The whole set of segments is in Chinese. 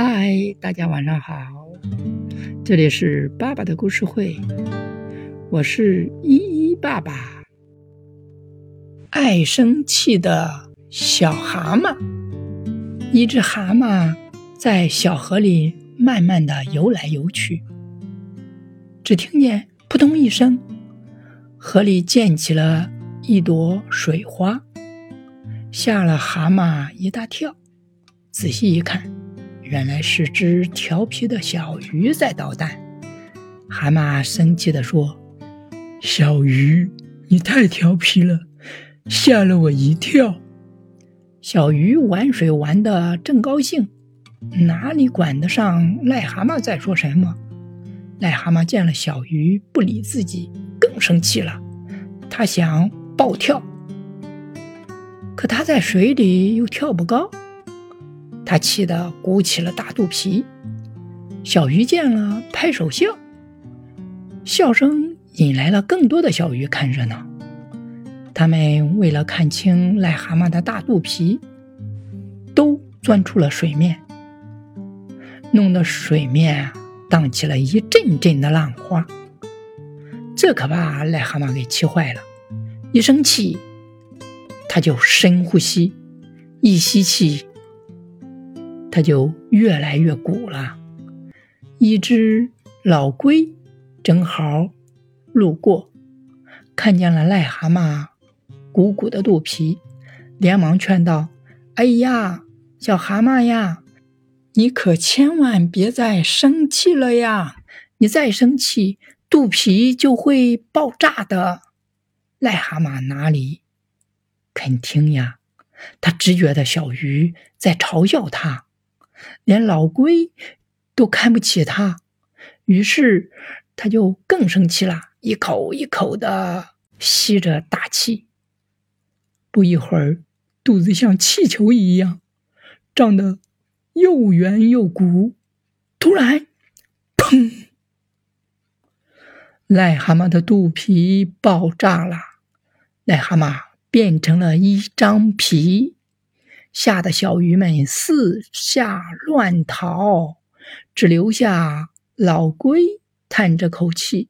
嗨，大家晚上好，这里是爸爸的故事会，我是依依爸爸。爱生气的小蛤蟆，一只蛤蟆在小河里慢慢的游来游去，只听见扑通一声，河里溅起了一朵水花，吓了蛤蟆一大跳。仔细一看。原来是只调皮的小鱼在捣蛋，蛤蟆生气地说：“小鱼，你太调皮了，吓了我一跳。”小鱼玩水玩得正高兴，哪里管得上癞蛤蟆在说什么？癞蛤蟆见了小鱼不理自己，更生气了。他想暴跳，可他在水里又跳不高。他气得鼓起了大肚皮，小鱼见了拍手笑，笑声引来了更多的小鱼看热闹。他们为了看清癞蛤蟆的大肚皮，都钻出了水面，弄得水面荡起了一阵阵的浪花。这可把癞蛤蟆给气坏了，一生气，他就深呼吸，一吸气。它就越来越鼓了。一只老龟正好路过，看见了癞蛤蟆鼓鼓的肚皮，连忙劝道：“哎呀，小蛤蟆呀，你可千万别再生气了呀！你再生气，肚皮就会爆炸的。”癞蛤蟆哪里肯听呀？他只觉得小鱼在嘲笑他。连老龟都看不起他，于是他就更生气了，一口一口的吸着大气。不一会儿，肚子像气球一样胀得又圆又鼓。突然，砰！癞蛤蟆的肚皮爆炸了，癞蛤蟆变成了一张皮。吓得小鱼们四下乱逃，只留下老龟叹着口气。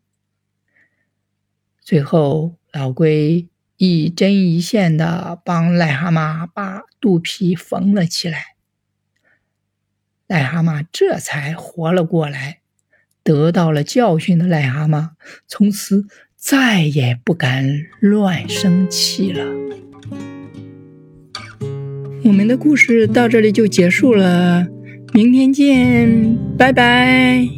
最后，老龟一针一线的帮癞蛤蟆把肚皮缝了起来，癞蛤蟆这才活了过来。得到了教训的癞蛤蟆，从此再也不敢乱生气了。我们的故事到这里就结束了，明天见，拜拜。